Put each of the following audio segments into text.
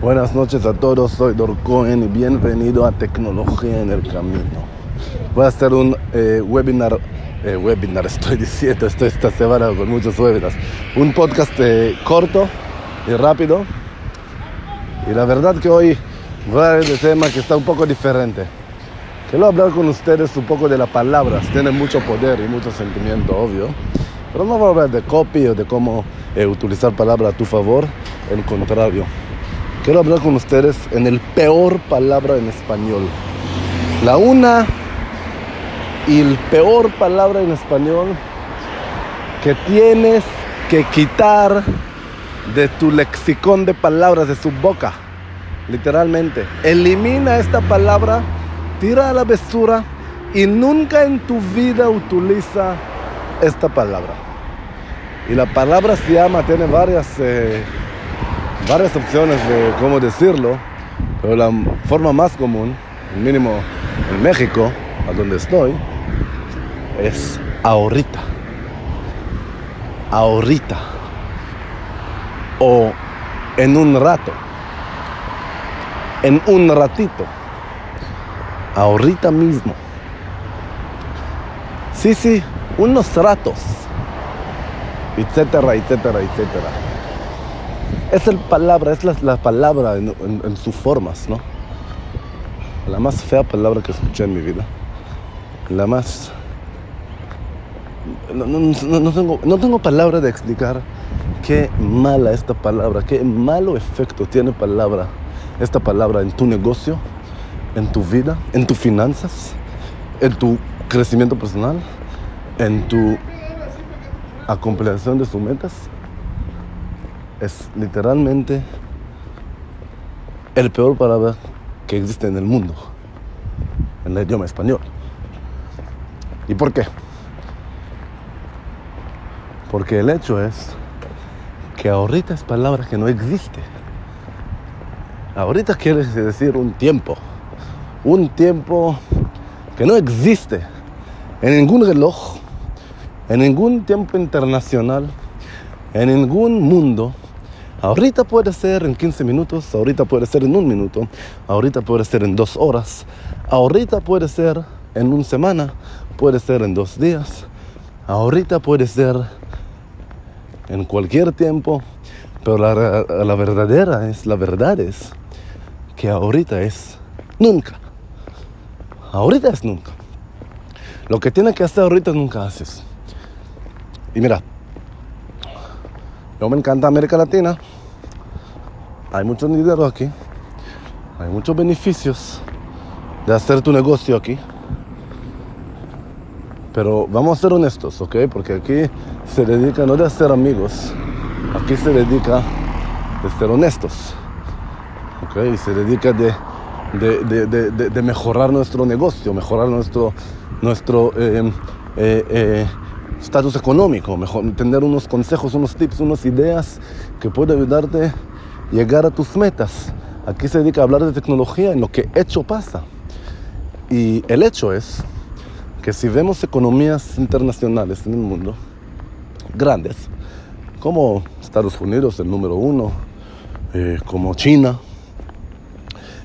Buenas noches a todos, soy Dorcoen y bienvenido a Tecnología en el Camino. Voy a hacer un eh, webinar, eh, webinar estoy diciendo, estoy esta semana con muchos webinars, un podcast eh, corto y rápido. Y la verdad que hoy voy a hablar de tema que está un poco diferente. Quiero hablar con ustedes un poco de las palabras, tienen mucho poder y mucho sentimiento, obvio. Pero no voy a hablar de copy o de cómo utilizar palabras a tu favor, el contrario. Quiero hablar con ustedes en el peor palabra en español. La una y el peor palabra en español que tienes que quitar de tu lexicón de palabras, de su boca. Literalmente. Elimina esta palabra, tira a la basura y nunca en tu vida utiliza esta palabra. Y la palabra se llama, tiene varias... Eh, varias opciones de cómo decirlo, pero la forma más común, mínimo en México, a donde estoy, es ahorita. Ahorita. O en un rato. En un ratito. Ahorita mismo. Sí, sí, unos ratos. Etcétera, etcétera, etcétera es el palabra, es la, palabra en, sus formas, ¿no? La más fea palabra que escuché en mi vida. La más... No, tengo, no tengo palabra de explicar qué mala esta palabra, qué malo efecto tiene palabra, esta palabra en tu negocio, en tu vida, en tus finanzas, en tu crecimiento personal, en tu acompletación de sus metas es literalmente el peor palabra que existe en el mundo, en el idioma español. ¿Y por qué? Porque el hecho es que ahorita es palabra que no existe. Ahorita quiere decir un tiempo, un tiempo que no existe en ningún reloj, en ningún tiempo internacional, en ningún mundo Ahorita puede ser en 15 minutos, ahorita puede ser en un minuto, ahorita puede ser en dos horas, ahorita puede ser en una semana, puede ser en dos días, ahorita puede ser en cualquier tiempo, pero la, la verdadera es, la verdad es que ahorita es nunca. Ahorita es nunca. Lo que tiene que hacer ahorita nunca haces. Y mira, yo me encanta América Latina. Hay mucho dinero aquí. Hay muchos beneficios de hacer tu negocio aquí. Pero vamos a ser honestos, ¿ok? Porque aquí se dedica no de hacer amigos, aquí se dedica de ser honestos, ¿ok? Y se dedica de, de, mejorar nuestro negocio, mejorar nuestro, nuestro eh, eh, eh, estatus económico, mejor, tener unos consejos, unos tips, unas ideas que pueden ayudarte a llegar a tus metas. Aquí se dedica a hablar de tecnología en lo que hecho pasa. Y el hecho es que si vemos economías internacionales en el mundo, grandes, como Estados Unidos, el número uno, eh, como China,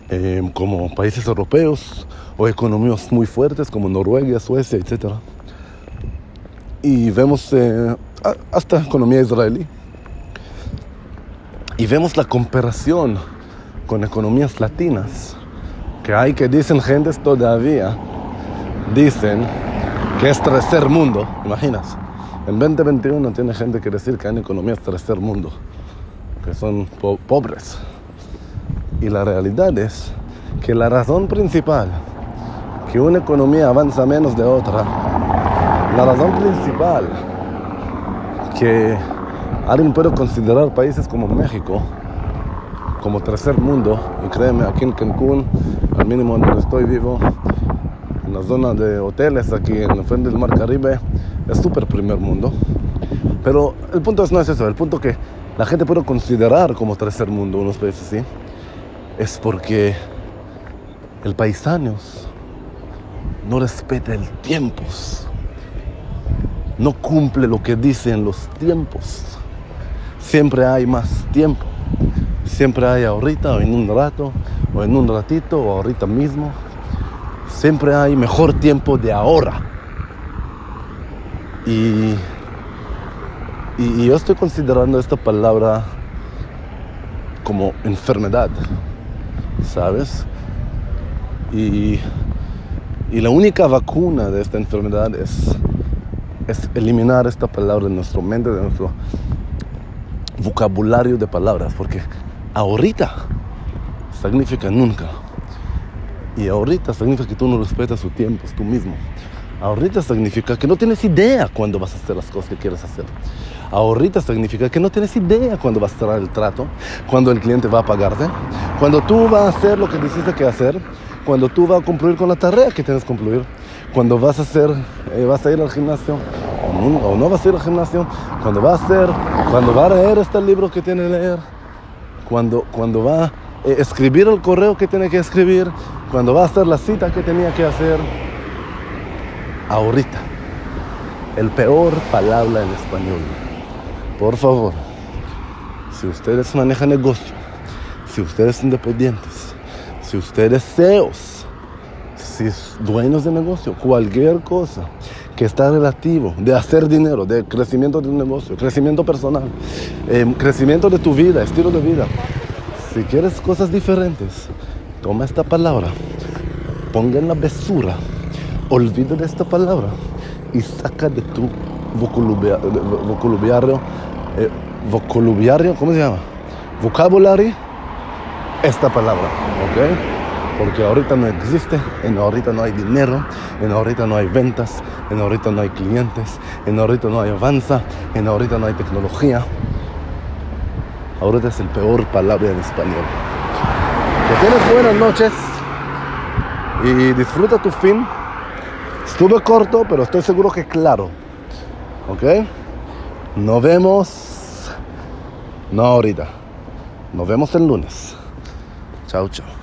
eh, como países europeos, o economías muy fuertes como Noruega, Suecia, etcétera y vemos eh, hasta economía israelí. Y vemos la comparación con economías latinas, que hay que dicen gentes todavía, dicen que es tercer mundo, imaginas. En 2021 tiene gente que decir que hay economías tercer mundo, que son pobres. Y la realidad es que la razón principal que una economía avanza menos de otra la razón principal que alguien puede considerar países como México como tercer mundo, y créeme, aquí en Cancún, al mínimo donde estoy vivo, en la zona de hoteles, aquí en el frente del Mar Caribe, es súper primer mundo. Pero el punto no es eso, el punto que la gente puede considerar como tercer mundo unos países así, es porque el paisanos no respeta el tiempo no cumple lo que dicen los tiempos. Siempre hay más tiempo. Siempre hay ahorita o en un rato o en un ratito o ahorita mismo. Siempre hay mejor tiempo de ahora. Y, y, yo estoy considerando esta palabra como enfermedad, ¿sabes? Y, y la única vacuna de esta enfermedad es, es eliminar esta palabra de nuestra mente, de nuestro vocabulario de palabras, porque ahorita significa nunca. Y ahorita significa que tú no respetas su tiempo, es tú mismo. Ahorita significa que no tienes idea cuándo vas a hacer las cosas que quieres hacer. Ahorita significa que no tienes idea cuándo vas a cerrar el trato, cuándo el cliente va a pagarte, cuando tú vas a hacer lo que decidiste que hacer, cuando tú vas a cumplir con la tarea que tienes que cumplir, cuando vas a hacer, eh, vas a ir al gimnasio o no, vas a ir al gimnasio, cuando va a hacer, cuando va a leer este libro que tiene que leer, cuando, cuando va a eh, escribir el correo que tiene que escribir, cuando va a hacer la cita que tenía que hacer. Ahorita, el peor palabra en español. Por favor, si ustedes manejan negocio, si ustedes son independientes, si ustedes CEOs, si dueños de negocio, cualquier cosa, que está relativo de hacer dinero, de crecimiento de un negocio, crecimiento personal, em, crecimiento de tu vida, estilo de vida. Si quieres cosas diferentes, toma esta palabra, ponga en la besura, olvida de esta palabra y saca de tu vocabulario, eh, vocabulario, ¿cómo se llama? Vocabulario, esta palabra, ¿ok? porque ahorita no existe, en ahorita no hay dinero, en ahorita no hay ventas, en ahorita no hay clientes, en ahorita no hay avanza, en ahorita no hay tecnología. Ahorita es el peor palabra en español. Que tienes buenas noches y disfruta tu fin. Estuve corto, pero estoy seguro que claro. ¿Ok? Nos vemos. No ahorita. Nos vemos el lunes. 走走。